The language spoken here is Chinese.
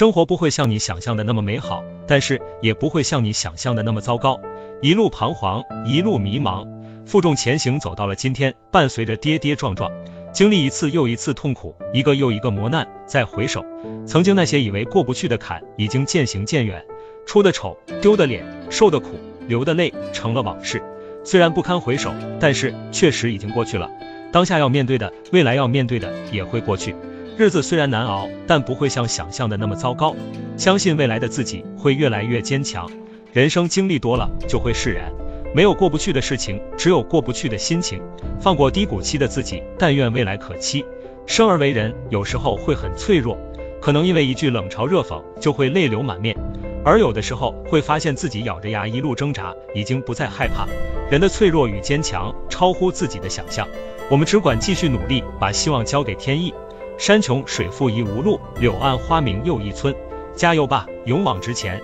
生活不会像你想象的那么美好，但是也不会像你想象的那么糟糕。一路彷徨，一路迷茫，负重前行，走到了今天。伴随着跌跌撞撞，经历一次又一次痛苦，一个又一个磨难，再回首，曾经那些以为过不去的坎，已经渐行渐远。出的丑，丢的脸，受的苦，流的泪，成了往事。虽然不堪回首，但是确实已经过去了。当下要面对的，未来要面对的，也会过去。日子虽然难熬，但不会像想象的那么糟糕。相信未来的自己会越来越坚强。人生经历多了就会释然，没有过不去的事情，只有过不去的心情。放过低谷期的自己，但愿未来可期。生而为人，有时候会很脆弱，可能因为一句冷嘲热讽就会泪流满面，而有的时候会发现自己咬着牙一路挣扎，已经不再害怕。人的脆弱与坚强超乎自己的想象，我们只管继续努力，把希望交给天意。山穷水复疑无路，柳暗花明又一村。加油吧，勇往直前。